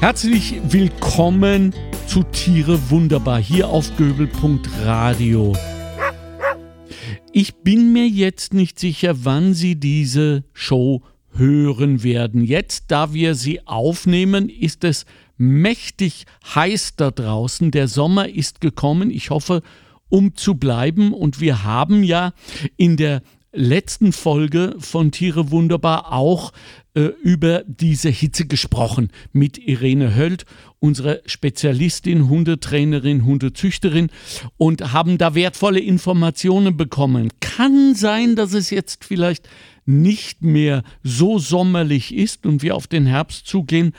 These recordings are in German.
Herzlich willkommen zu Tiere wunderbar hier auf Göbel.radio. Ich bin mir jetzt nicht sicher, wann Sie diese Show hören werden. Jetzt, da wir sie aufnehmen, ist es mächtig heiß da draußen. Der Sommer ist gekommen. Ich hoffe, um zu bleiben. Und wir haben ja in der letzten Folge von Tiere wunderbar auch äh, über diese Hitze gesprochen mit Irene Höld, unsere Spezialistin, Hundetrainerin, Hundezüchterin und haben da wertvolle Informationen bekommen. Kann sein, dass es jetzt vielleicht nicht mehr so sommerlich ist und wir auf den Herbst zugehen,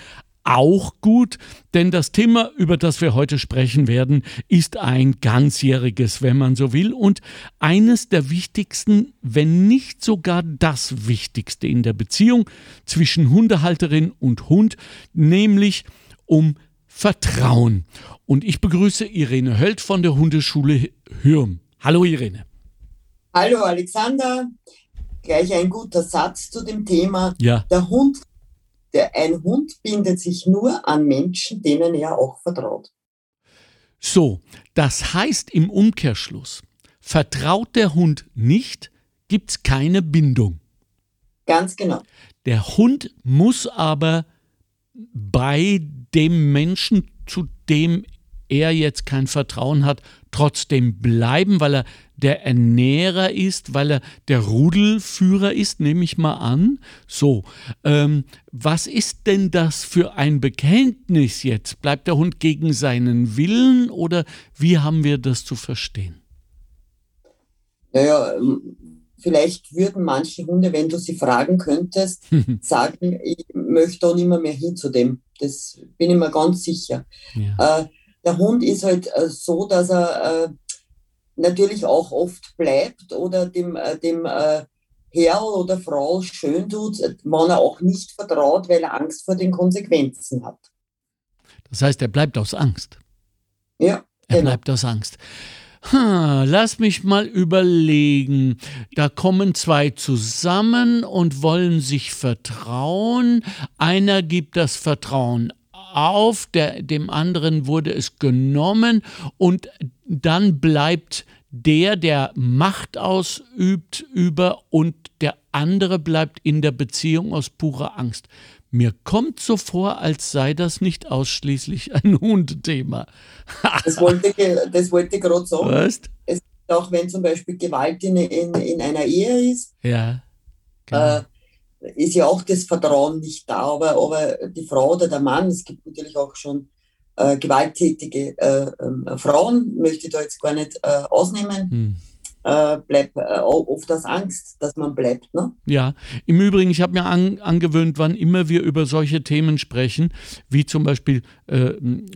auch gut, denn das Thema, über das wir heute sprechen werden, ist ein ganzjähriges, wenn man so will, und eines der wichtigsten, wenn nicht sogar das wichtigste in der Beziehung zwischen Hundehalterin und Hund, nämlich um Vertrauen. Und ich begrüße Irene Höld von der Hundeschule Hürm. Hallo Irene. Hallo Alexander. Gleich ein guter Satz zu dem Thema. Ja. Der Hund der, ein Hund bindet sich nur an Menschen, denen er auch vertraut. So, das heißt im Umkehrschluss, vertraut der Hund nicht, gibt es keine Bindung. Ganz genau. Der Hund muss aber bei dem Menschen, zu dem er jetzt kein Vertrauen hat, trotzdem bleiben, weil er der Ernährer ist, weil er der Rudelführer ist, nehme ich mal an. So, ähm, was ist denn das für ein Bekenntnis jetzt? Bleibt der Hund gegen seinen Willen oder wie haben wir das zu verstehen? Naja, ähm, vielleicht würden manche Hunde, wenn du sie fragen könntest, sagen, ich möchte auch nicht mehr, mehr hin zu dem. Das bin ich mir ganz sicher. Ja. Äh, der Hund ist halt äh, so, dass er äh, natürlich auch oft bleibt oder dem, äh, dem Herr oder Frau schön tut, wenn er auch nicht vertraut, weil er Angst vor den Konsequenzen hat. Das heißt, er bleibt aus Angst. Ja. Er genau. bleibt aus Angst. Hm, lass mich mal überlegen. Da kommen zwei zusammen und wollen sich vertrauen. Einer gibt das Vertrauen auf, der, dem anderen wurde es genommen und dann bleibt der, der Macht ausübt über und der andere bleibt in der Beziehung aus purer Angst. Mir kommt so vor, als sei das nicht ausschließlich ein Hundethema. das wollte, das wollte ich gerade sagen. Was? Es, auch wenn zum Beispiel Gewalt in, in, in einer Ehe ist, ja, genau. äh, ist ja auch das Vertrauen nicht da, aber, aber die Frau oder der Mann, es gibt natürlich auch schon äh, gewalttätige äh, äh, Frauen, möchte ich da jetzt gar nicht äh, ausnehmen. Hm. Äh, bleibt äh, oft aus Angst, dass man bleibt. Ne? Ja, im Übrigen, ich habe mir an, angewöhnt, wann immer wir über solche Themen sprechen, wie zum Beispiel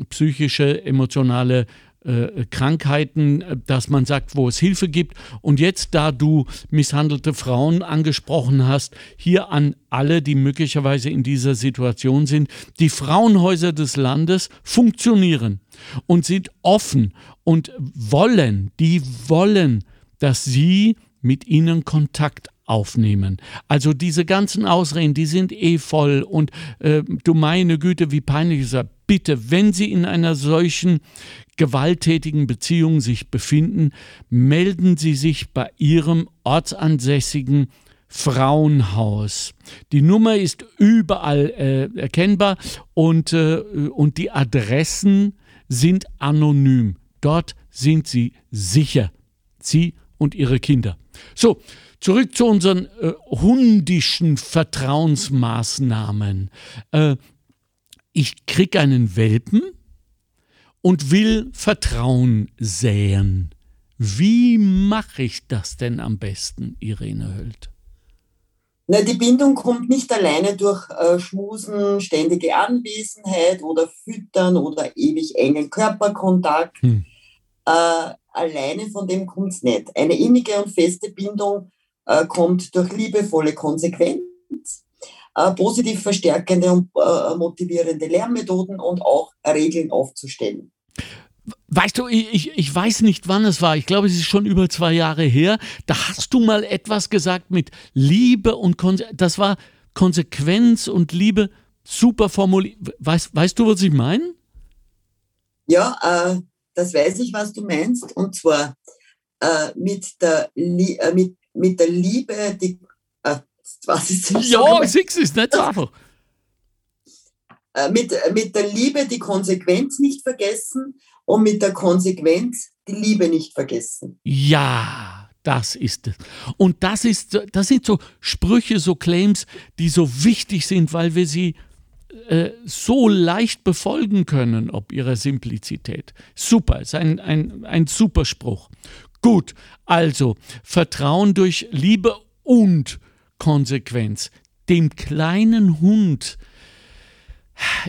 psychische, emotionale äh, Krankheiten, äh, dass man sagt, wo es Hilfe gibt. Und jetzt, da du misshandelte Frauen angesprochen hast, hier an alle, die möglicherweise in dieser Situation sind, die Frauenhäuser des Landes funktionieren und sind offen und wollen, die wollen, dass sie mit ihnen Kontakt aufnehmen. Also diese ganzen Ausreden, die sind eh voll und äh, du meine Güte, wie peinlich ist das. Bitte, wenn Sie in einer solchen gewalttätigen Beziehung sich befinden, melden Sie sich bei Ihrem ortsansässigen Frauenhaus. Die Nummer ist überall äh, erkennbar und, äh, und die Adressen sind anonym. Dort sind Sie sicher. Sie und Ihre Kinder. So, zurück zu unseren äh, hundischen Vertrauensmaßnahmen. Äh, ich kriege einen Welpen und will Vertrauen säen. Wie mache ich das denn am besten, Irene Höld? Na, die Bindung kommt nicht alleine durch äh, Schmusen, ständige Anwesenheit oder Füttern oder ewig engen Körperkontakt. Hm. Äh, alleine von dem kommt es nicht. Eine innige und feste Bindung äh, kommt durch liebevolle Konsequenz, äh, positiv verstärkende und äh, motivierende Lernmethoden und auch Regeln aufzustellen. Weißt du, ich, ich weiß nicht, wann es war. Ich glaube, es ist schon über zwei Jahre her. Da hast du mal etwas gesagt mit Liebe und Konse das war Konsequenz und Liebe super formuliert. Weißt, weißt du, was ich meine? Ja, äh, das weiß ich, was du meinst. Und zwar äh, mit, der äh, mit, mit der Liebe, die. Äh, was ist das? Ja, Six ist nicht so einfach. Äh, mit, mit der Liebe die Konsequenz nicht vergessen und mit der Konsequenz die Liebe nicht vergessen. Ja, das ist es. Und das, ist, das sind so Sprüche, so Claims, die so wichtig sind, weil wir sie äh, so leicht befolgen können, ob ihrer Simplizität. Super, ist ein, ein, ein super Spruch. Gut, also Vertrauen durch Liebe und Konsequenz. Dem kleinen Hund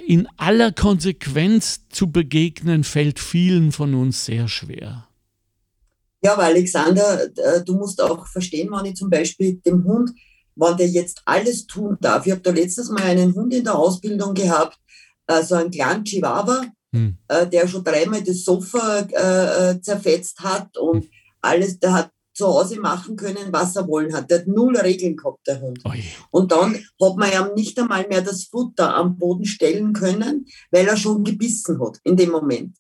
in aller Konsequenz zu begegnen, fällt vielen von uns sehr schwer. Ja, aber Alexander, äh, du musst auch verstehen, wenn ich zum Beispiel dem Hund, wenn der jetzt alles tun darf. Ich habe da letztes Mal einen Hund in der Ausbildung gehabt, so also einen kleinen Chihuahua, hm. Äh, der schon dreimal das Sofa äh, zerfetzt hat und hm. Alles, der hat zu Hause machen können, was er wollen hat. Der hat null Regeln gehabt, der Hund. Oi. Und dann hat man ihm nicht einmal mehr das Futter am Boden stellen können, weil er schon gebissen hat in dem Moment.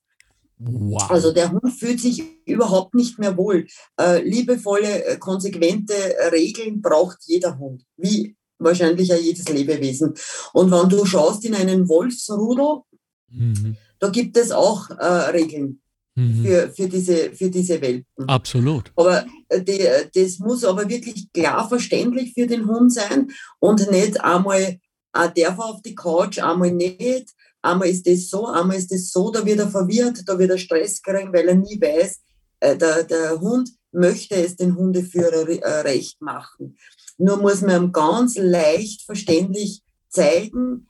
Wow. Also der Hund fühlt sich überhaupt nicht mehr wohl. Äh, liebevolle, äh, konsequente Regeln braucht jeder Hund, wie wahrscheinlich auch jedes Lebewesen. Und wenn du schaust in einen Wolfsrudel, mhm. da gibt es auch äh, Regeln mhm. für, für, diese, für diese Welpen. Absolut. Aber äh, die, äh, das muss aber wirklich klar verständlich für den Hund sein und nicht einmal, ah, darf er auf die Couch, einmal nicht. Einmal ist das so, einmal ist das so, da wird er verwirrt, da wird er Stress kriegen, weil er nie weiß, äh, der, der Hund möchte es den Hundeführer recht machen. Nur muss man ihm ganz leicht verständlich zeigen,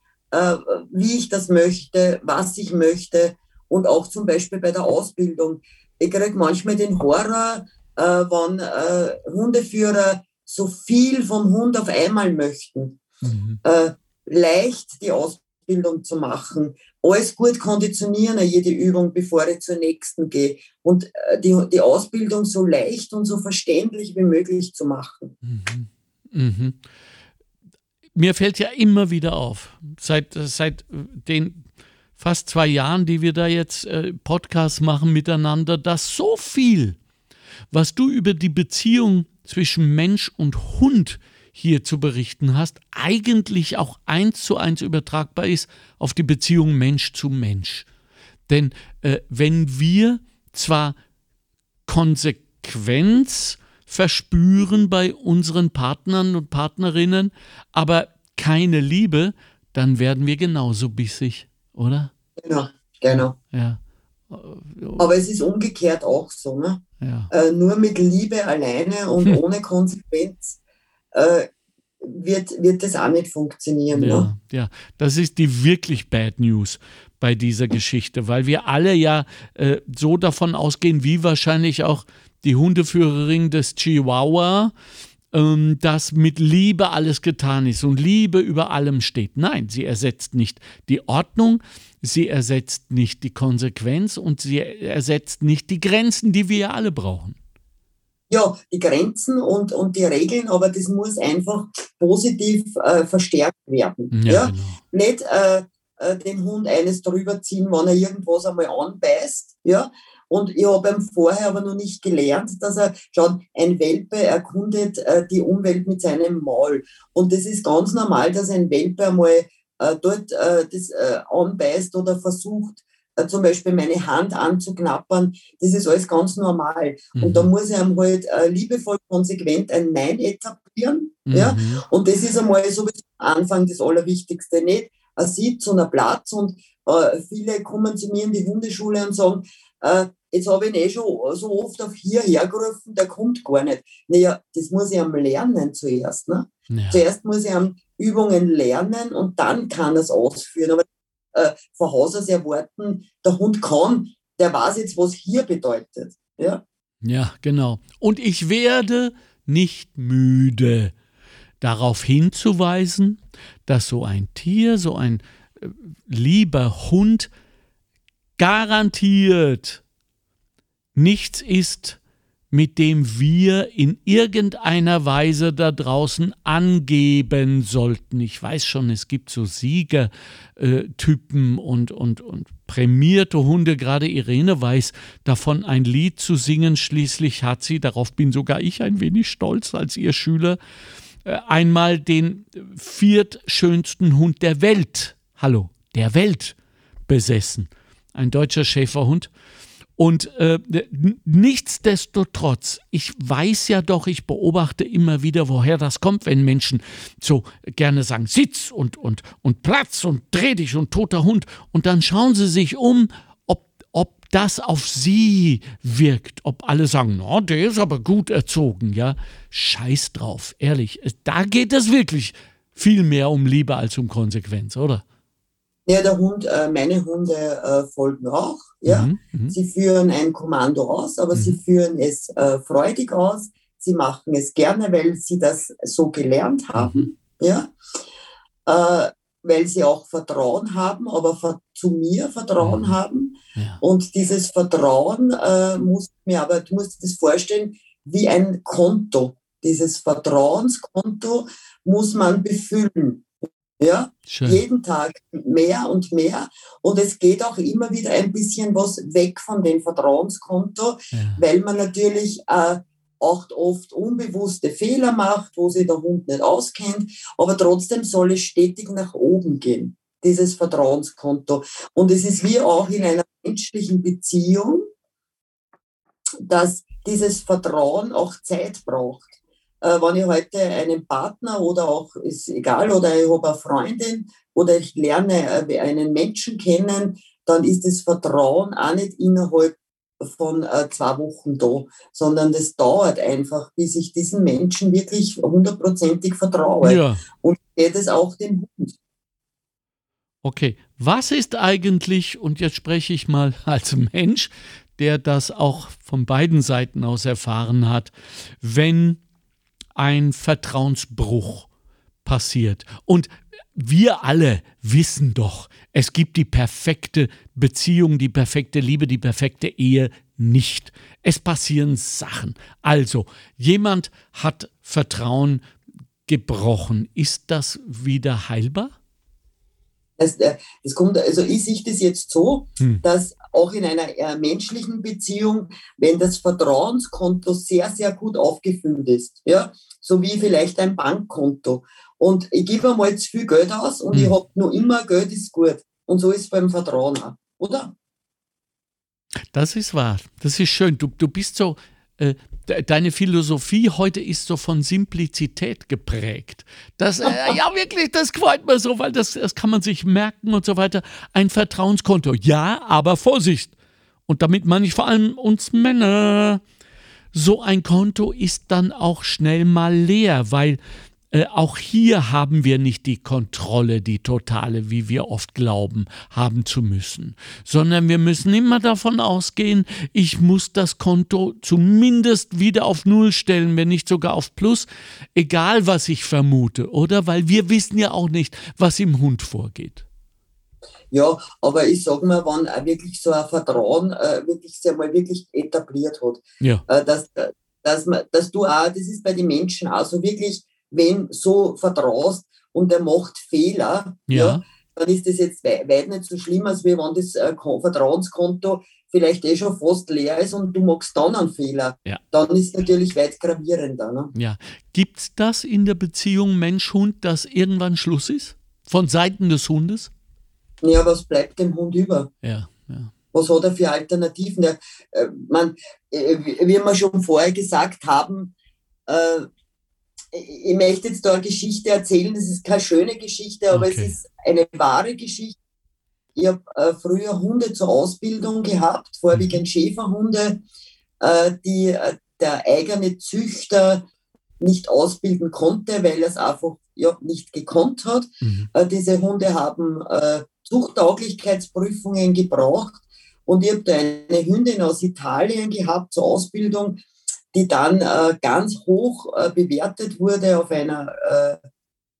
wie ich das möchte, was ich möchte und auch zum Beispiel bei der Ausbildung. Ich kriege manchmal den Horror, äh, wenn äh, Hundeführer so viel vom Hund auf einmal möchten. Mhm. Äh, leicht die Ausbildung zu machen, alles gut konditionieren, jede Übung, bevor ich zur nächsten gehe und äh, die, die Ausbildung so leicht und so verständlich wie möglich zu machen. Mhm. Mhm. Mir fällt ja immer wieder auf, seit, seit den fast zwei Jahren, die wir da jetzt äh, Podcasts machen miteinander, dass so viel, was du über die Beziehung zwischen Mensch und Hund hier zu berichten hast, eigentlich auch eins zu eins übertragbar ist auf die Beziehung Mensch zu Mensch. Denn äh, wenn wir zwar Konsequenz verspüren bei unseren Partnern und Partnerinnen, aber keine Liebe, dann werden wir genauso bissig oder? Genau, genau. Ja. Aber es ist umgekehrt auch so. Ne? Ja. Äh, nur mit Liebe alleine und hm. ohne Konsequenz äh, wird, wird das auch nicht funktionieren. Ja, ne? ja, das ist die wirklich Bad News bei dieser Geschichte, weil wir alle ja äh, so davon ausgehen, wie wahrscheinlich auch die Hundeführerin des Chihuahua, ähm, dass mit Liebe alles getan ist und Liebe über allem steht. Nein, sie ersetzt nicht die Ordnung, sie ersetzt nicht die Konsequenz und sie ersetzt nicht die Grenzen, die wir ja alle brauchen. Ja, die Grenzen und, und die Regeln, aber das muss einfach positiv äh, verstärkt werden. Ja, ja? Genau. Nicht äh, äh, den Hund eines drüber ziehen, wenn er irgendwas einmal anbeißt, ja, und ich habe ihm vorher aber noch nicht gelernt, dass er schon ein Welpe erkundet äh, die Umwelt mit seinem Maul. Und das ist ganz normal, dass ein Welpe einmal dort äh, das äh, anbeißt oder versucht, äh, zum Beispiel meine Hand anzuknappern. Das ist alles ganz normal. Mhm. Und da muss ich ihm halt äh, liebevoll, konsequent ein Nein etablieren. Mhm. Ja? Und das ist einmal sowieso am Anfang das Allerwichtigste. Nicht ein Sitz und ein Platz und viele kommen zu mir in die Hundeschule und sagen, äh, jetzt habe ich ihn eh schon so oft auf hierher gerufen, der kommt gar nicht. Naja, das muss ich am Lernen zuerst. Ne? Ja. Zuerst muss ich am Übungen lernen und dann kann es ausführen. Aber äh, von Haus aus erwarten, der Hund kann, der weiß jetzt, was hier bedeutet. Ja, ja genau. Und ich werde nicht müde, darauf hinzuweisen, dass so ein Tier, so ein äh, lieber Hund garantiert nichts ist mit dem wir in irgendeiner Weise da draußen angeben sollten. Ich weiß schon, es gibt so Siegertypen und, und, und prämierte Hunde. Gerade Irene weiß davon, ein Lied zu singen. Schließlich hat sie, darauf bin sogar ich ein wenig stolz als ihr Schüler, äh, einmal den viertschönsten Hund der Welt, hallo, der Welt besessen. Ein deutscher Schäferhund. Und äh, nichtsdestotrotz, ich weiß ja doch, ich beobachte immer wieder, woher das kommt, wenn Menschen so gerne sagen, Sitz und, und, und Platz und dreh dich und toter Hund. Und dann schauen sie sich um, ob, ob das auf sie wirkt, ob alle sagen, no, der ist aber gut erzogen, ja. Scheiß drauf, ehrlich. Da geht es wirklich viel mehr um Liebe als um Konsequenz, oder? Ja, der Hund, äh, meine Hunde äh, folgen auch. Ja, mhm, mhm, sie führen ein Kommando aus, aber mhm. sie führen es äh, freudig aus. Sie machen es gerne, weil sie das so gelernt haben. Mhm. Ja, äh, weil sie auch Vertrauen haben, aber ver zu mir Vertrauen mhm. haben. Ja. Und dieses Vertrauen äh, muss mir aber, du musst dir das vorstellen, wie ein Konto. Dieses Vertrauenskonto muss man befüllen. Ja, Schön. jeden Tag mehr und mehr. Und es geht auch immer wieder ein bisschen was weg von dem Vertrauenskonto, ja. weil man natürlich äh, auch oft unbewusste Fehler macht, wo sich der Hund nicht auskennt. Aber trotzdem soll es stetig nach oben gehen, dieses Vertrauenskonto. Und es ist wie auch in einer menschlichen Beziehung, dass dieses Vertrauen auch Zeit braucht wenn ich heute einen Partner oder auch, ist egal, oder ich habe eine Freundin oder ich lerne äh, einen Menschen kennen, dann ist das Vertrauen auch nicht innerhalb von äh, zwei Wochen da, sondern das dauert einfach, bis ich diesen Menschen wirklich hundertprozentig vertraue. Ja. Und geht es auch dem Hund. Okay, was ist eigentlich, und jetzt spreche ich mal als Mensch, der das auch von beiden Seiten aus erfahren hat, wenn ein Vertrauensbruch passiert. Und wir alle wissen doch, es gibt die perfekte Beziehung, die perfekte Liebe, die perfekte Ehe nicht. Es passieren Sachen. Also, jemand hat Vertrauen gebrochen. Ist das wieder heilbar? Es, äh, es kommt, also ich sehe das jetzt so, hm. dass auch in einer äh, menschlichen Beziehung, wenn das Vertrauenskonto sehr, sehr gut aufgefüllt ist, ja, so wie vielleicht ein Bankkonto. Und ich gebe einmal zu viel Geld aus und hm. ich habe nur immer Geld ist gut. Und so ist es beim Vertrauen auch, oder? Das ist wahr. Das ist schön. Du, du bist so, äh, deine Philosophie heute ist so von Simplizität geprägt. Das, äh, ja, wirklich, das freut mir so, weil das, das kann man sich merken und so weiter. Ein Vertrauenskonto. Ja, aber Vorsicht. Und damit meine ich vor allem uns Männer. So ein Konto ist dann auch schnell mal leer, weil äh, auch hier haben wir nicht die Kontrolle, die totale, wie wir oft glauben, haben zu müssen, sondern wir müssen immer davon ausgehen, ich muss das Konto zumindest wieder auf Null stellen, wenn nicht sogar auf Plus, egal was ich vermute, oder? Weil wir wissen ja auch nicht, was im Hund vorgeht. Ja, aber ich sage mal, wenn auch wirklich so ein Vertrauen äh, wirklich sehr mal wirklich etabliert hat, ja. äh, dass, dass, man, dass du auch, das ist bei den Menschen auch so wirklich wenn so vertraust und er macht Fehler, ja. ja dann ist das jetzt weit nicht so schlimm, als wenn das äh, Vertrauenskonto vielleicht eh schon fast leer ist und du machst dann einen Fehler. Ja. Dann ist es natürlich weit gravierender. Ne? Ja. Gibt es das in der Beziehung Mensch-Hund, dass irgendwann Schluss ist? Von Seiten des Hundes? Ja, was bleibt dem Hund über? Ja, ja. Was hat er für Alternativen? Der, äh, man, äh, wie wir schon vorher gesagt haben, äh, ich möchte jetzt da eine Geschichte erzählen. Das ist keine schöne Geschichte, aber okay. es ist eine wahre Geschichte. Ich habe äh, früher Hunde zur Ausbildung gehabt, vorwiegend mhm. Schäferhunde, äh, die äh, der eigene Züchter nicht ausbilden konnte, weil er es einfach ja, nicht gekonnt hat. Mhm. Äh, diese Hunde haben äh, Zuchttauglichkeitsprüfungen gebraucht und ich habe da eine Hündin aus Italien gehabt zur Ausbildung, die dann äh, ganz hoch äh, bewertet wurde auf einer äh,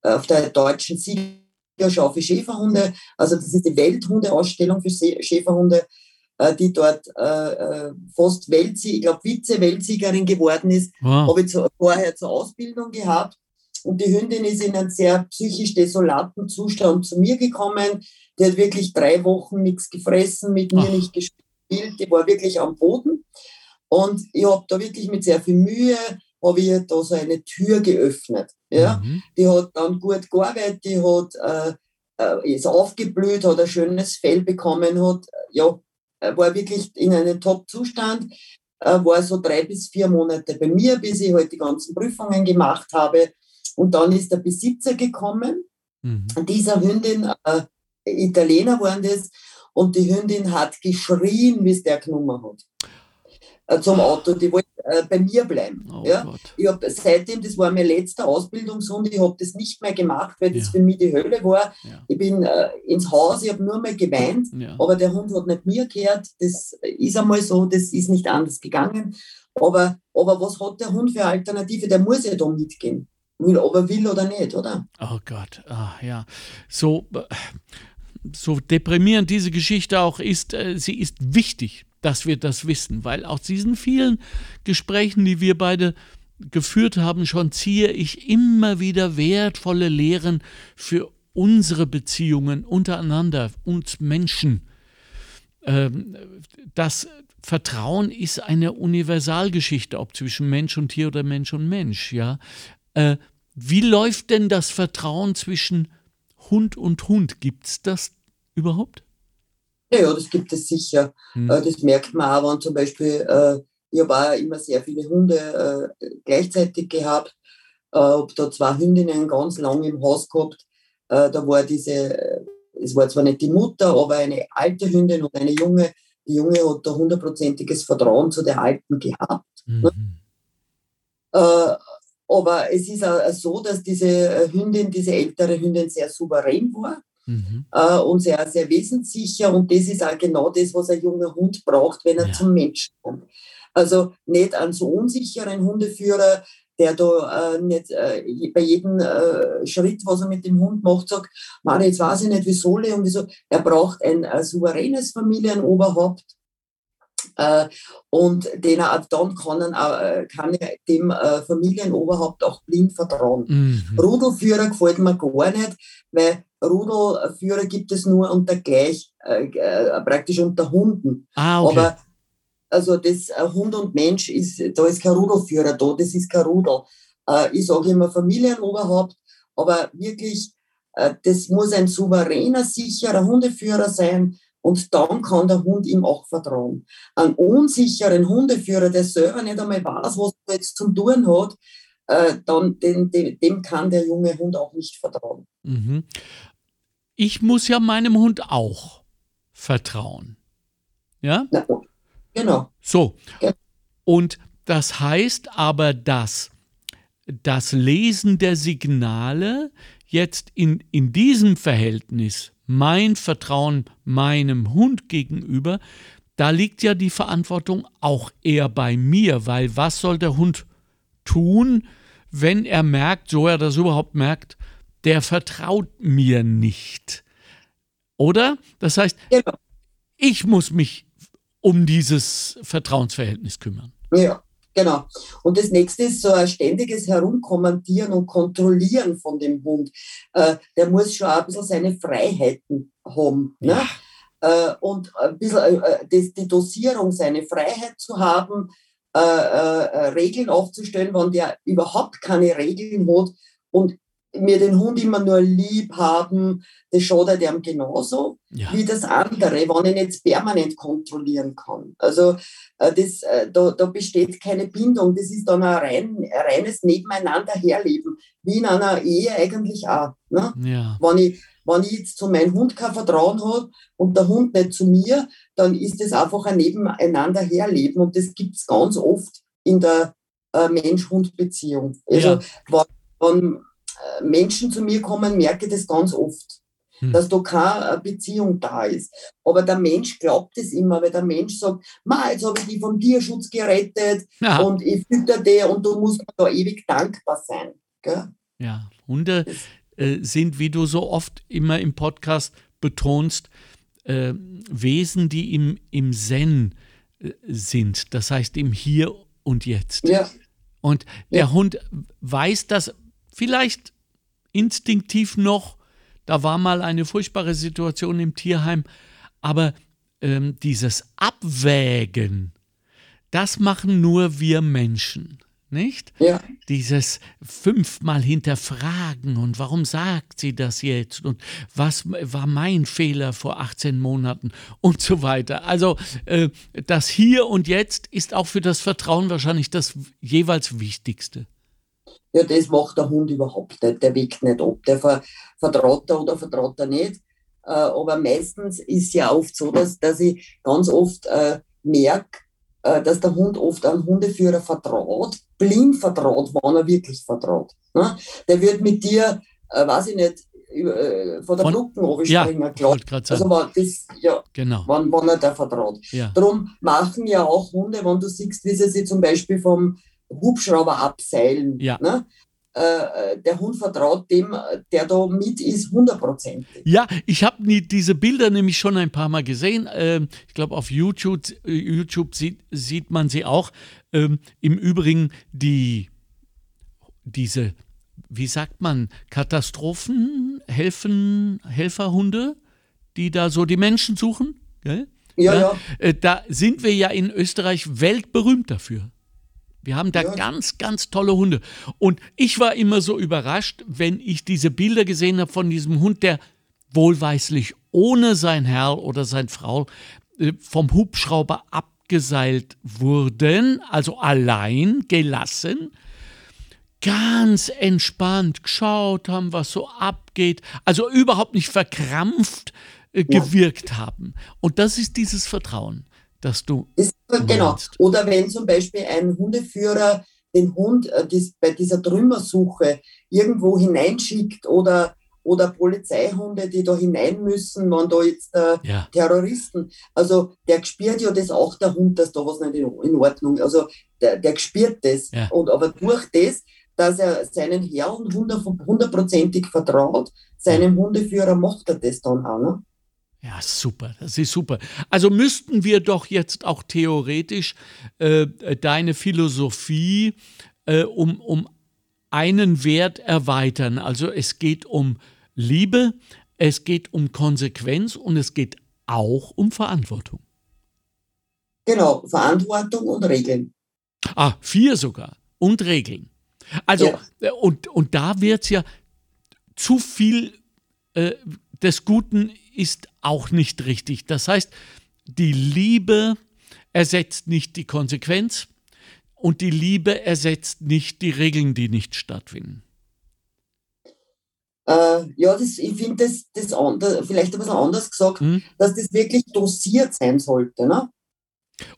auf der deutschen Siegerschau für Schäferhunde. Also das ist die Welthundeausstellung für Schäferhunde. äh, die dort äh, äh fast Weltsieger, ich glaube Vize-Weltsiegerin geworden ist, wow. habe ich zu, vorher zur Ausbildung gehabt. Und die Hündin ist in einem sehr psychisch desolaten Zustand zu mir gekommen. Die hat wirklich drei Wochen nichts gefressen, mit mir Ach. nicht gespielt. Die war wirklich am Boden. Und ich habe da wirklich mit sehr viel Mühe, habe ich da so eine Tür geöffnet. Ja? Mhm. Die hat dann gut gearbeitet, die hat, äh, äh, ist aufgeblüht, hat ein schönes Fell bekommen, hat, ja, war wirklich in einem Top-Zustand, äh, war so drei bis vier Monate bei mir, bis ich halt die ganzen Prüfungen gemacht habe. Und dann ist der Besitzer gekommen, mhm. dieser Hündin, äh, Italiener waren das, und die Hündin hat geschrien, wie es der genommen hat. Äh, zum Auto, die wollte äh, bei mir bleiben. Oh ja? Ich hab, seitdem, das war mein letzter Ausbildungshund, ich habe das nicht mehr gemacht, weil das ja. für mich die Hölle war. Ja. Ich bin äh, ins Haus, ich habe nur mal geweint, ja. aber der Hund hat nicht mir gehört. Das ist einmal so, das ist nicht anders gegangen. Aber, aber was hat der Hund für Alternative? Der muss ja da mitgehen. Will, ob er will oder nicht, oder? Oh Gott, ah, ja. So, so deprimierend diese Geschichte auch ist, äh, sie ist wichtig dass wir das wissen, weil aus diesen vielen Gesprächen, die wir beide geführt haben, schon ziehe ich immer wieder wertvolle Lehren für unsere Beziehungen untereinander, uns Menschen. Ähm, das Vertrauen ist eine Universalgeschichte, ob zwischen Mensch und Tier oder Mensch und Mensch. Ja? Äh, wie läuft denn das Vertrauen zwischen Hund und Hund? Gibt es das überhaupt? Ja, das gibt es sicher. Hm. Äh, das merkt man auch, wenn zum Beispiel, äh, ich habe auch immer sehr viele Hunde äh, gleichzeitig gehabt. Ich habe da zwei Hündinnen ganz lang im Haus gehabt. Da war diese, es war zwar nicht die Mutter, aber eine alte Hündin und eine junge. Die Junge hat da hundertprozentiges Vertrauen zu der Alten gehabt. Mhm. Aber es ist auch so, dass diese Hündin, diese ältere Hündin sehr souverän war. Mhm. Äh, und sehr, sehr wesenssicher. Und das ist auch genau das, was ein junger Hund braucht, wenn er ja. zum Menschen kommt. Also nicht einen so unsicheren Hundeführer, der da äh, nicht äh, bei jedem äh, Schritt, was er mit dem Hund macht, sagt, Mann, jetzt weiß ich nicht, wie soll ich und wieso. Er braucht ein, ein souveränes Familienoberhaupt, äh, und den er, dann kann, er, äh, kann er dem äh, Familienoberhaupt auch blind vertrauen. Mhm. Rudelführer gefällt mir gar nicht, weil Rudelführer gibt es nur unter gleich, äh, äh, praktisch unter Hunden. Ah, okay. Aber also das äh, Hund und Mensch ist, da ist kein Rudelführer da, das ist kein Rudel. Äh, ich sage immer Familienoberhaupt, aber wirklich, äh, das muss ein souveräner, sicherer Hundeführer sein. Und dann kann der Hund ihm auch vertrauen. Ein unsicheren Hundeführer, der selber nicht einmal weiß, was er jetzt zum tun hat, äh, dann dem, dem, dem, kann der junge Hund auch nicht vertrauen. Mhm ich muss ja meinem Hund auch vertrauen. Ja? Na, genau. So. Und das heißt aber, dass das Lesen der Signale jetzt in, in diesem Verhältnis, mein Vertrauen meinem Hund gegenüber, da liegt ja die Verantwortung auch eher bei mir, weil was soll der Hund tun, wenn er merkt, so er das überhaupt merkt, der vertraut mir nicht. Oder? Das heißt, genau. ich muss mich um dieses Vertrauensverhältnis kümmern. Ja, genau. Und das nächste ist so ein ständiges Herumkommandieren und Kontrollieren von dem Hund. Äh, der muss schon ein bisschen seine Freiheiten haben. Ne? Äh, und ein bisschen äh, das, die Dosierung, seine Freiheit zu haben, äh, äh, Regeln aufzustellen, wenn der überhaupt keine Regeln hat und mir den Hund immer nur lieb haben, das schadet ihm genauso ja. wie das andere, wenn ich nicht permanent kontrollieren kann. Also äh, das, äh, da, da besteht keine Bindung, das ist dann ein, rein, ein reines Nebeneinander herleben, wie in einer Ehe eigentlich auch. Ne? Ja. Wenn, ich, wenn ich jetzt zu meinem Hund kein Vertrauen habe und der Hund nicht zu mir, dann ist das einfach ein Nebeneinander herleben und das gibt es ganz oft in der äh, Mensch-Hund-Beziehung. Also ja. wenn, äh, Menschen zu mir kommen, merke ich das ganz oft, hm. dass da keine Beziehung da ist. Aber der Mensch glaubt es immer, weil der Mensch sagt, Ma, jetzt habe ich die vom Tierschutz gerettet ja. und ich fütter die und du musst da ewig dankbar sein. Gell? Ja, Hunde äh, sind, wie du so oft immer im Podcast betonst, äh, Wesen, die im, im Zen äh, sind, das heißt im Hier und Jetzt. Ja. Und der ja. Hund weiß das vielleicht instinktiv noch, da war mal eine furchtbare Situation im Tierheim, aber ähm, dieses Abwägen, das machen nur wir Menschen nicht? Ja. Dieses fünfmal hinterfragen und warum sagt sie das jetzt und was war mein Fehler vor 18 Monaten und so weiter. Also äh, das Hier und Jetzt ist auch für das Vertrauen wahrscheinlich das jeweils Wichtigste. Ja, das macht der Hund überhaupt nicht. Der weckt nicht ab. Der ver vertraut er oder vertraut er nicht. Äh, aber meistens ist ja oft so, dass, dass ich ganz oft äh, merke, äh, dass der Hund oft einem Hundeführer vertraut, blind vertraut, wann er wirklich vertraut. Ne? Der wird mit dir, äh, weiß ich nicht, äh, von der Brücke runterspringen, ja, klar. Also wann, das, ja, genau. wann, wann er da vertraut. Ja. Darum machen ja auch Hunde, wenn du siehst, wie sie sich zum Beispiel vom Hubschrauber abseilen. Ja. Ne? Äh, der Hund vertraut dem, der da mit ist, hundertprozentig. Ja, ich habe diese Bilder nämlich schon ein paar Mal gesehen. Ähm, ich glaube, auf YouTube, äh, YouTube sieht, sieht man sie auch. Ähm, Im Übrigen die, diese, wie sagt man, Katastrophen, Helfen, Helferhunde, die da so die Menschen suchen. Gell? Ja, ja. Äh, da sind wir ja in Österreich weltberühmt dafür. Wir haben da ja. ganz, ganz tolle Hunde. Und ich war immer so überrascht, wenn ich diese Bilder gesehen habe von diesem Hund, der wohlweislich ohne sein Herr oder seine Frau äh, vom Hubschrauber abgeseilt wurden, also allein gelassen, ganz entspannt geschaut haben, was so abgeht, also überhaupt nicht verkrampft äh, gewirkt ja. haben. Und das ist dieses Vertrauen dass du. Ist, genau. Oder wenn zum Beispiel ein Hundeführer den Hund äh, dies, bei dieser Trümmersuche irgendwo hineinschickt oder, oder Polizeihunde, die da hinein müssen, wenn da jetzt äh, ja. Terroristen, also der spürt ja das auch der Hund, dass da was nicht in, Ordnung Also der, der spürt das. Ja. Und aber durch das, dass er seinen Herrn hundertprozentig vertraut, seinem Hundeführer macht er das dann auch. Ne? Ja, super, das ist super. Also müssten wir doch jetzt auch theoretisch äh, deine Philosophie äh, um, um einen Wert erweitern. Also es geht um Liebe, es geht um Konsequenz und es geht auch um Verantwortung. Genau, Verantwortung und Regeln. Ah, vier sogar. Und Regeln. Also, ja. Äh, und, und da wird es ja zu viel äh, des Guten ist auch nicht richtig. Das heißt, die Liebe ersetzt nicht die Konsequenz und die Liebe ersetzt nicht die Regeln, die nicht stattfinden. Äh, ja, das, ich finde das, das anders, vielleicht ein bisschen anders gesagt, hm? dass das wirklich dosiert sein sollte. Ne?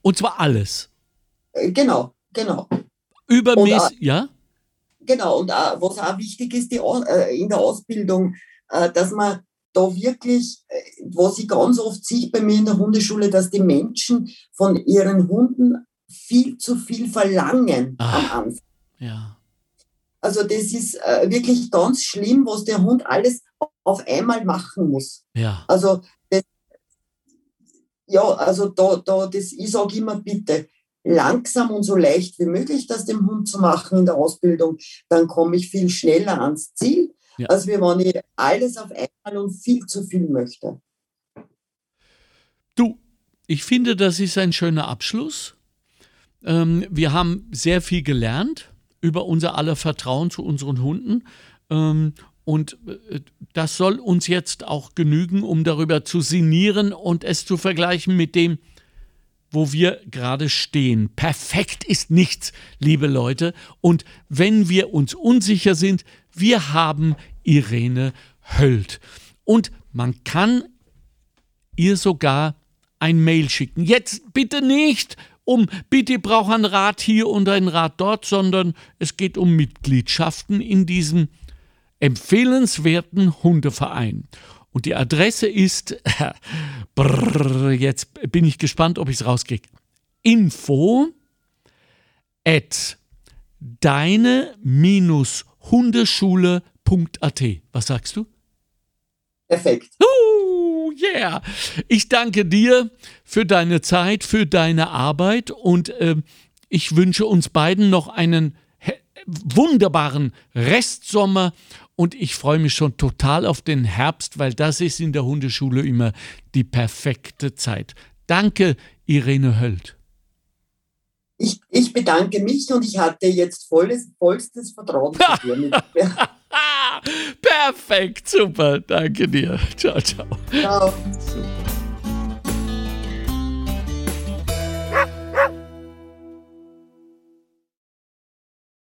Und zwar alles. Äh, genau, genau. Übermäßig, ja? Genau, und auch, was auch wichtig ist die, äh, in der Ausbildung, äh, dass man da wirklich, äh, was ich ganz oft sehe bei mir in der Hundeschule, dass die Menschen von ihren Hunden viel zu viel verlangen Ach, am Anfang. Ja. Also das ist äh, wirklich ganz schlimm, was der Hund alles auf einmal machen muss. Ja. Also das, ja, also da, da das, ich sage immer bitte, langsam und so leicht wie möglich das dem Hund zu machen in der Ausbildung, dann komme ich viel schneller ans Ziel ja. als wenn ich alles auf einmal und viel zu viel möchte. Du, ich finde, das ist ein schöner Abschluss. Ähm, wir haben sehr viel gelernt über unser aller Vertrauen zu unseren Hunden. Ähm, und äh, das soll uns jetzt auch genügen, um darüber zu sinnieren und es zu vergleichen mit dem, wo wir gerade stehen. Perfekt ist nichts, liebe Leute. Und wenn wir uns unsicher sind, wir haben Irene Höld. Und man kann ihr sogar ein Mail schicken. Jetzt bitte nicht um, bitte braucht ein Rat hier und ein Rat dort, sondern es geht um Mitgliedschaften in diesem empfehlenswerten Hundeverein. Und die Adresse ist, brrr, jetzt bin ich gespannt, ob ich es rauskriege. Info at deine-hundeschule.at. Was sagst du? Perfekt. Uh, yeah. Ich danke dir für deine Zeit, für deine Arbeit und äh, ich wünsche uns beiden noch einen wunderbaren Restsommer und ich freue mich schon total auf den Herbst, weil das ist in der Hundeschule immer die perfekte Zeit. Danke, Irene Höld. Ich, ich bedanke mich und ich hatte jetzt volles, vollstes Vertrauen zu dir. Perfekt, super. Danke dir. Ciao, ciao. Ciao.